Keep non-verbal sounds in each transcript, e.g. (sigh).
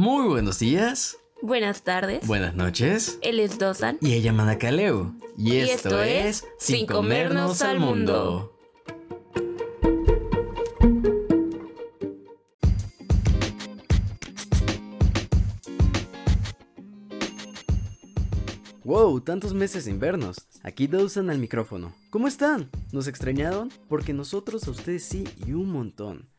Muy buenos días. Buenas tardes. Buenas noches. Él es Dosan. Y ella Manacaleo. Y, Y esto, esto es Sin comernos al mundo. Wow, tantos meses sin vernos. Aquí Dawson al micrófono. ¿Cómo están? ¿Nos extrañaron? Porque nosotros a ustedes sí y un montón.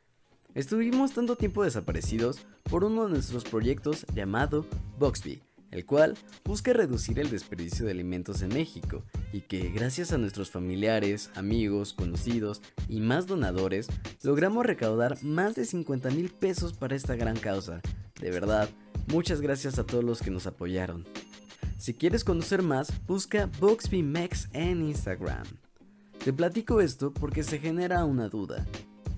Estuvimos tanto tiempo desaparecidos por uno de nuestros proyectos llamado Boxby, el cual busca reducir el desperdicio de alimentos en México y que gracias a nuestros familiares, amigos, conocidos y más donadores logramos recaudar más de 50 mil pesos para esta gran causa. De verdad, muchas gracias a todos los que nos apoyaron. Si quieres conocer más, busca BoxbyMex en Instagram. Te platico esto porque se genera una duda.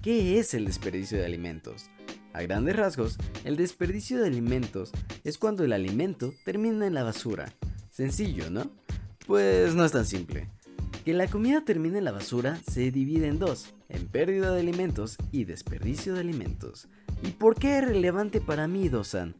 ¿Qué es el desperdicio de alimentos? A grandes rasgos, el desperdicio de alimentos es cuando el alimento termina en la basura. Sencillo, ¿no? Pues no es tan simple. Que la comida termine en la basura se divide en dos, en pérdida de alimentos y desperdicio de alimentos. ¿Y por qué es relevante para mí, Dosan?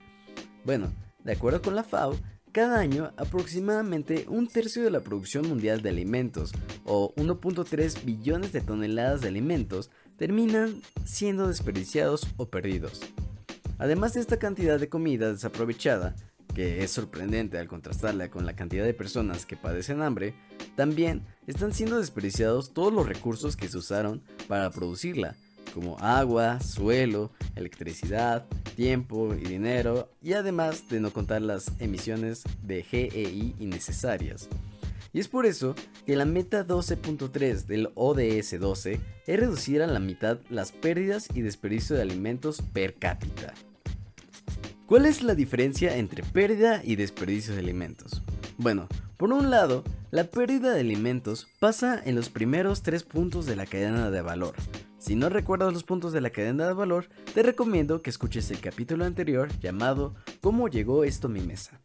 Bueno, de acuerdo con la FAO, cada año aproximadamente un tercio de la producción mundial de alimentos, o 1.3 billones de toneladas de alimentos, terminan siendo desperdiciados o perdidos. Además de esta cantidad de comida desaprovechada, que es sorprendente al contrastarla con la cantidad de personas que padecen hambre, también están siendo desperdiciados todos los recursos que se usaron para producirla, como agua, suelo, electricidad, tiempo y dinero, y además de no contar las emisiones de GEI innecesarias. Y es por eso que la meta 12.3 del ODS 12 es reducir a la mitad las pérdidas y desperdicio de alimentos per cápita. ¿Cuál es la diferencia entre pérdida y desperdicio de alimentos? Bueno, por un lado, la pérdida de alimentos pasa en los primeros tres puntos de la cadena de valor. Si no recuerdas los puntos de la cadena de valor, te recomiendo que escuches el capítulo anterior llamado ¿Cómo llegó esto a mi mesa?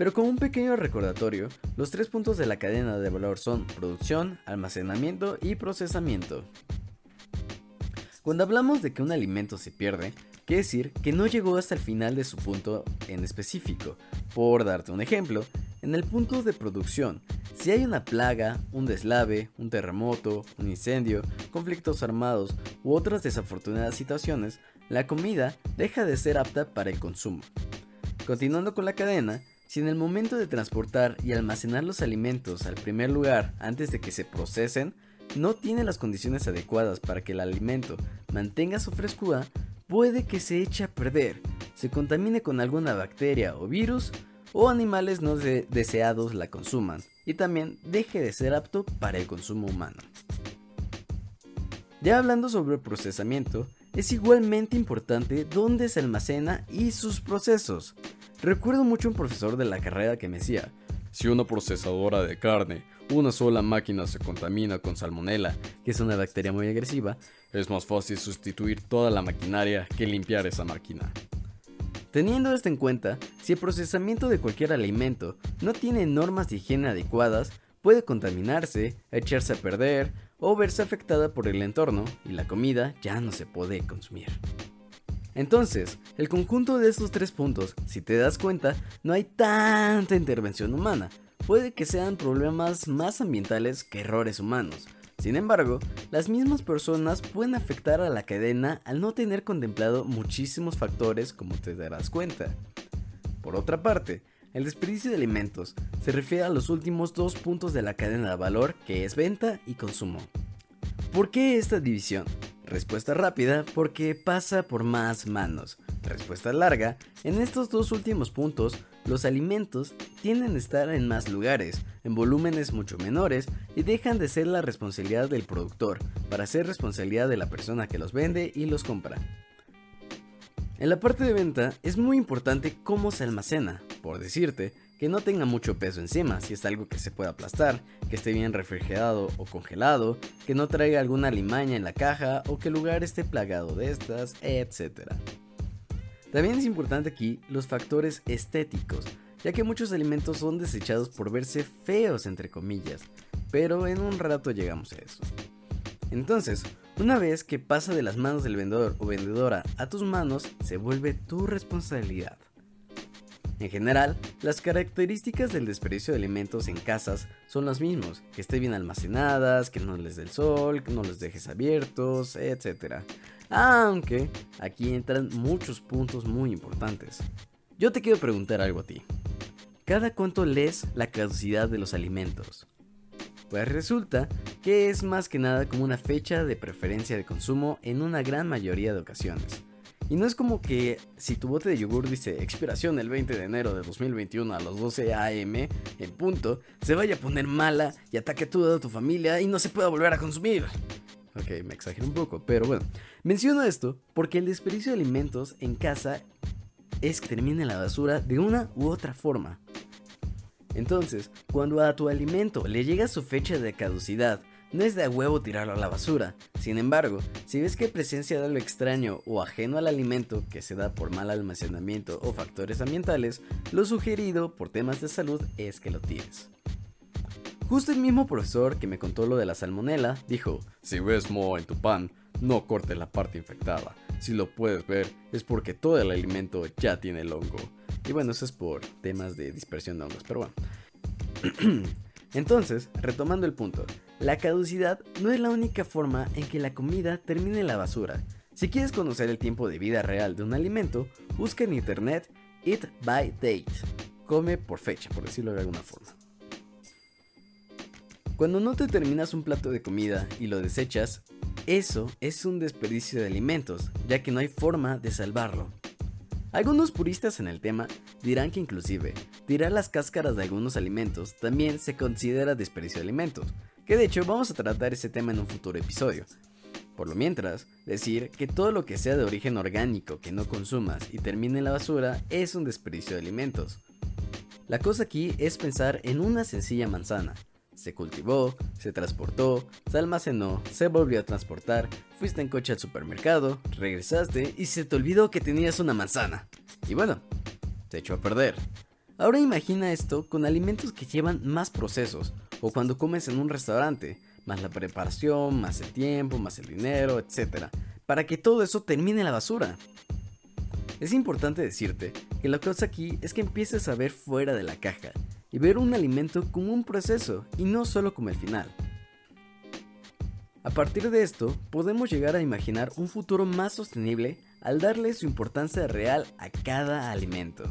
Pero como un pequeño recordatorio, los tres puntos de la cadena de valor son producción, almacenamiento y procesamiento. Cuando hablamos de que un alimento se pierde, quiere decir que no llegó hasta el final de su punto en específico. Por darte un ejemplo, en el punto de producción, si hay una plaga, un deslave, un terremoto, un incendio, conflictos armados u otras desafortunadas situaciones, la comida deja de ser apta para el consumo. Continuando con la cadena, si en el momento de transportar y almacenar los alimentos al primer lugar antes de que se procesen, no tiene las condiciones adecuadas para que el alimento mantenga su frescura, puede que se eche a perder, se contamine con alguna bacteria o virus, o animales no de deseados la consuman, y también deje de ser apto para el consumo humano. Ya hablando sobre el procesamiento, es igualmente importante dónde se almacena y sus procesos. Recuerdo mucho un profesor de la carrera que me decía, si una procesadora de carne, una sola máquina se contamina con salmonela, que es una bacteria muy agresiva, es más fácil sustituir toda la maquinaria que limpiar esa máquina. Teniendo esto en cuenta, si el procesamiento de cualquier alimento no tiene normas de higiene adecuadas, puede contaminarse, echarse a perder o verse afectada por el entorno y la comida ya no se puede consumir. Entonces, el conjunto de estos tres puntos, si te das cuenta, no hay tanta intervención humana. Puede que sean problemas más ambientales que errores humanos. Sin embargo, las mismas personas pueden afectar a la cadena al no tener contemplado muchísimos factores como te darás cuenta. Por otra parte, el desperdicio de alimentos se refiere a los últimos dos puntos de la cadena de valor que es venta y consumo. ¿Por qué esta división? Respuesta rápida porque pasa por más manos. Respuesta larga, en estos dos últimos puntos, los alimentos tienden a estar en más lugares, en volúmenes mucho menores y dejan de ser la responsabilidad del productor para ser responsabilidad de la persona que los vende y los compra. En la parte de venta es muy importante cómo se almacena, por decirte, que no tenga mucho peso encima, si es algo que se pueda aplastar, que esté bien refrigerado o congelado, que no traiga alguna limaña en la caja o que el lugar esté plagado de estas, etc. También es importante aquí los factores estéticos, ya que muchos alimentos son desechados por verse feos entre comillas, pero en un rato llegamos a eso. Entonces, una vez que pasa de las manos del vendedor o vendedora a tus manos, se vuelve tu responsabilidad. En general, las características del desperdicio de alimentos en casas son las mismas, que estén bien almacenadas, que no les dé el sol, que no los dejes abiertos, etc. Aunque aquí entran muchos puntos muy importantes. Yo te quiero preguntar algo a ti. ¿Cada cuánto lees la caducidad de los alimentos? Pues resulta que es más que nada como una fecha de preferencia de consumo en una gran mayoría de ocasiones. Y no es como que si tu bote de yogur dice expiración el 20 de enero de 2021 a las 12 am en punto, se vaya a poner mala y ataque a toda tu familia y no se pueda volver a consumir. Ok, me exagero un poco, pero bueno. Menciono esto porque el desperdicio de alimentos en casa es que termine en la basura de una u otra forma. Entonces, cuando a tu alimento le llega su fecha de caducidad, no es de huevo tirarlo a la basura. Sin embargo, si ves que presencia de algo extraño o ajeno al alimento que se da por mal almacenamiento o factores ambientales, lo sugerido por temas de salud es que lo tires. Justo el mismo profesor que me contó lo de la salmonela dijo, si ves moho en tu pan, no cortes la parte infectada. Si lo puedes ver, es porque todo el alimento ya tiene el hongo. Y bueno, eso es por temas de dispersión de hongos, pero bueno. (clears throat) Entonces, retomando el punto, la caducidad no es la única forma en que la comida termine en la basura. Si quieres conocer el tiempo de vida real de un alimento, busca en internet Eat by Date. Come por fecha, por decirlo de alguna forma. Cuando no te terminas un plato de comida y lo desechas, eso es un desperdicio de alimentos, ya que no hay forma de salvarlo. Algunos puristas en el tema dirán que inclusive tirar las cáscaras de algunos alimentos también se considera desperdicio de alimentos, que de hecho vamos a tratar ese tema en un futuro episodio. Por lo mientras, decir que todo lo que sea de origen orgánico que no consumas y termine en la basura es un desperdicio de alimentos. La cosa aquí es pensar en una sencilla manzana, se cultivó, se transportó, se almacenó, se volvió a transportar, fuiste en coche al supermercado, regresaste y se te olvidó que tenías una manzana. Y bueno, se echó a perder. Ahora imagina esto con alimentos que llevan más procesos, o cuando comes en un restaurante, más la preparación, más el tiempo, más el dinero, etc. Para que todo eso termine en la basura. Es importante decirte que la cosa aquí es que empieces a ver fuera de la caja y ver un alimento como un proceso y no solo como el final. A partir de esto, podemos llegar a imaginar un futuro más sostenible al darle su importancia real a cada alimento.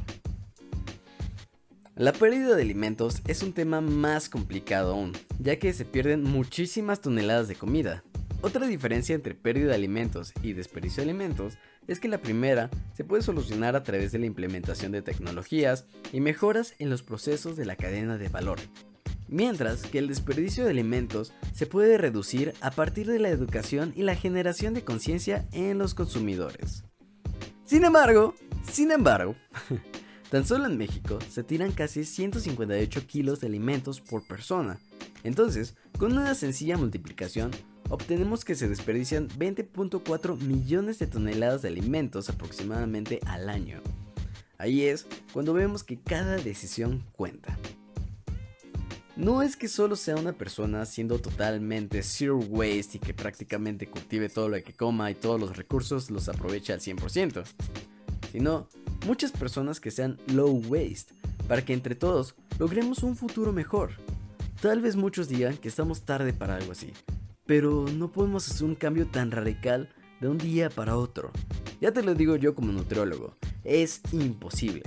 La pérdida de alimentos es un tema más complicado aún, ya que se pierden muchísimas toneladas de comida. Otra diferencia entre pérdida de alimentos y desperdicio de alimentos es que la primera se puede solucionar a través de la implementación de tecnologías y mejoras en los procesos de la cadena de valor, mientras que el desperdicio de alimentos se puede reducir a partir de la educación y la generación de conciencia en los consumidores. Sin embargo, sin embargo, (laughs) tan solo en México se tiran casi 158 kilos de alimentos por persona. Entonces, con una sencilla multiplicación, obtenemos que se desperdician 20.4 millones de toneladas de alimentos aproximadamente al año. Ahí es cuando vemos que cada decisión cuenta. No es que solo sea una persona siendo totalmente zero waste y que prácticamente cultive todo lo que coma y todos los recursos los aproveche al 100%, sino muchas personas que sean low waste, para que entre todos logremos un futuro mejor. Tal vez muchos digan que estamos tarde para algo así, pero no podemos hacer un cambio tan radical de un día para otro. Ya te lo digo yo como nutriólogo, es imposible.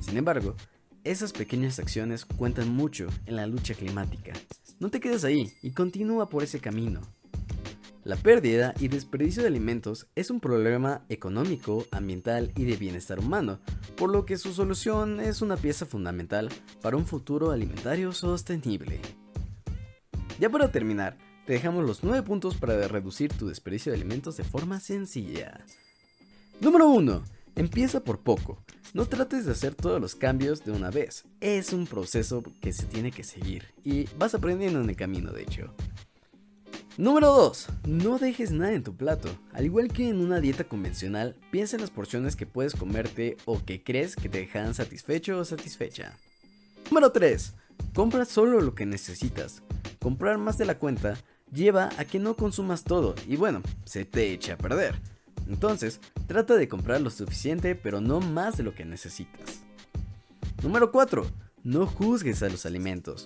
Sin embargo, esas pequeñas acciones cuentan mucho en la lucha climática. No te quedes ahí y continúa por ese camino. La pérdida y desperdicio de alimentos es un problema económico, ambiental y de bienestar humano, por lo que su solución es una pieza fundamental para un futuro alimentario sostenible. Ya para terminar, te dejamos los 9 puntos para reducir tu desperdicio de alimentos de forma sencilla. Número 1. Empieza por poco. No trates de hacer todos los cambios de una vez. Es un proceso que se tiene que seguir y vas aprendiendo en el camino, de hecho. Número 2. No dejes nada en tu plato. Al igual que en una dieta convencional, piensa en las porciones que puedes comerte o que crees que te dejan satisfecho o satisfecha. Número 3. Compra solo lo que necesitas. Comprar más de la cuenta lleva a que no consumas todo y bueno, se te eche a perder. Entonces, trata de comprar lo suficiente pero no más de lo que necesitas. Número 4. No juzgues a los alimentos.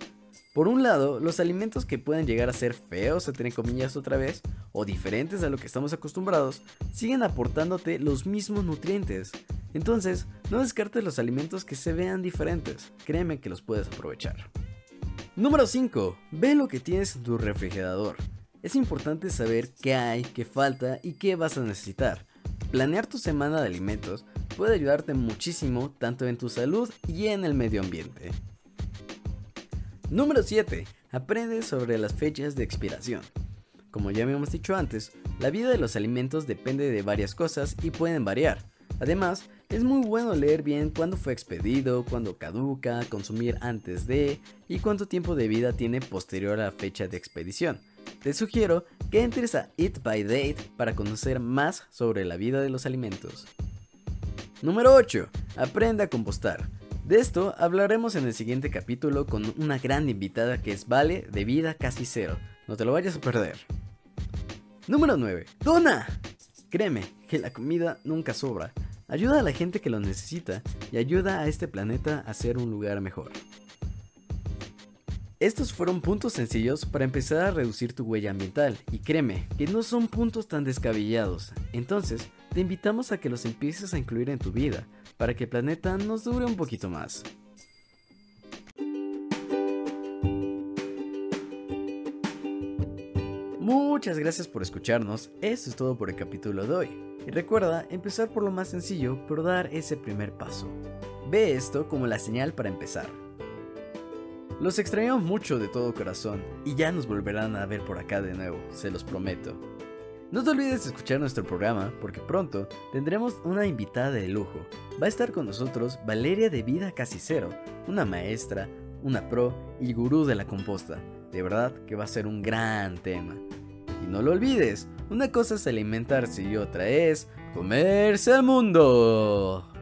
Por un lado, los alimentos que pueden llegar a ser feos, entre comillas otra vez, o diferentes a lo que estamos acostumbrados, siguen aportándote los mismos nutrientes. Entonces, no descartes los alimentos que se vean diferentes, créeme que los puedes aprovechar. Número 5. Ve lo que tienes en tu refrigerador. Es importante saber qué hay, qué falta y qué vas a necesitar. Planear tu semana de alimentos puede ayudarte muchísimo tanto en tu salud y en el medio ambiente. Número 7. Aprende sobre las fechas de expiración. Como ya habíamos dicho antes, la vida de los alimentos depende de varias cosas y pueden variar. Además, es muy bueno leer bien cuándo fue expedido, cuándo caduca, consumir antes de y cuánto tiempo de vida tiene posterior a la fecha de expedición. Te sugiero que entres a Eat by Date para conocer más sobre la vida de los alimentos. Número 8. Aprende a compostar. De esto hablaremos en el siguiente capítulo con una gran invitada que es Vale de Vida Casi Cero. No te lo vayas a perder. Número 9. ¡Dona! Créeme que la comida nunca sobra. Ayuda a la gente que lo necesita y ayuda a este planeta a ser un lugar mejor. Estos fueron puntos sencillos para empezar a reducir tu huella ambiental y créeme que no son puntos tan descabellados. Entonces, te invitamos a que los empieces a incluir en tu vida para que el planeta nos dure un poquito más. Muchas gracias por escucharnos, esto es todo por el capítulo de hoy. Y recuerda empezar por lo más sencillo, pero dar ese primer paso. Ve esto como la señal para empezar. Los extrañamos mucho de todo corazón y ya nos volverán a ver por acá de nuevo, se los prometo. No te olvides de escuchar nuestro programa porque pronto tendremos una invitada de lujo. Va a estar con nosotros Valeria de Vida Casi Cero, una maestra, una pro y gurú de la composta. De verdad que va a ser un gran tema. Y no lo olvides, una cosa es alimentarse y otra es comerse al mundo.